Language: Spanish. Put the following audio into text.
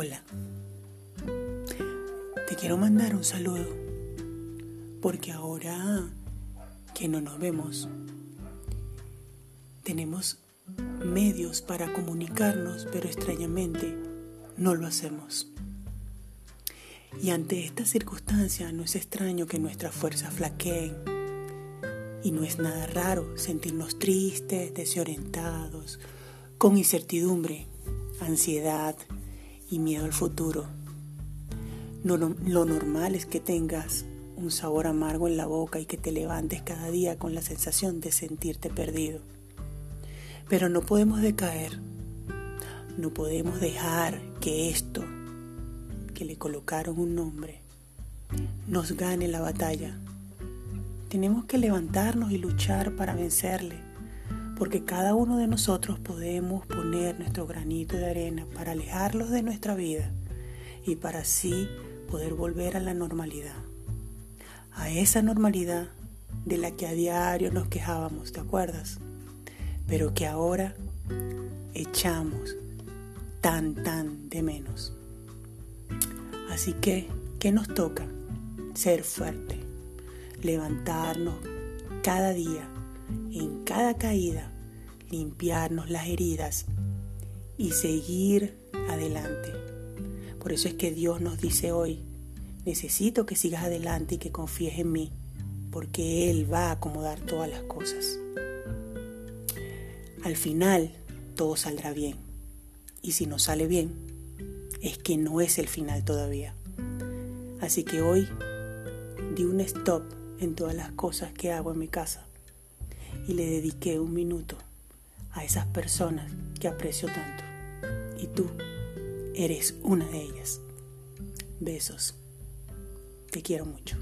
Hola, te quiero mandar un saludo porque ahora que no nos vemos, tenemos medios para comunicarnos, pero extrañamente no lo hacemos. Y ante esta circunstancia no es extraño que nuestras fuerzas flaqueen. Y no es nada raro sentirnos tristes, desorientados, con incertidumbre, ansiedad, y miedo al futuro. Lo, normal es que tengas un sabor amargo en la boca y que te levantes cada día con la sensación de sentirte perdido. Pero no podemos decaer, no podemos dejar que esto, que le colocaron un nombre, nos gane la batalla. Tenemos que levantarnos y luchar para vencerle, porque cada uno de nosotros podemos poner nuestro granito de arena para alejarlos de nuestra vida y para así poder volver a la normalidad, a esa normalidad de la que a diario nos quejábamos, ¿te acuerdas? Pero que ahora echamos tan, tan de menos. Así que, ¿qué nos toca? Ser fuerte, levantarnos cada día, en cada caída, limpiarnos las heridas y seguir adelante. Por eso es que Dios nos dice hoy, necesito que sigas adelante y que confíes en mí, porque Él va a acomodar todas las cosas. Al final, todo saldrá bien. Y si no sale bien, es que no es el final todavía. Así que hoy di un stop en todas las cosas que hago en mi casa y le dediqué un minuto a esas personas que aprecio tanto. Y tú eres una de ellas. Besos. Te quiero mucho.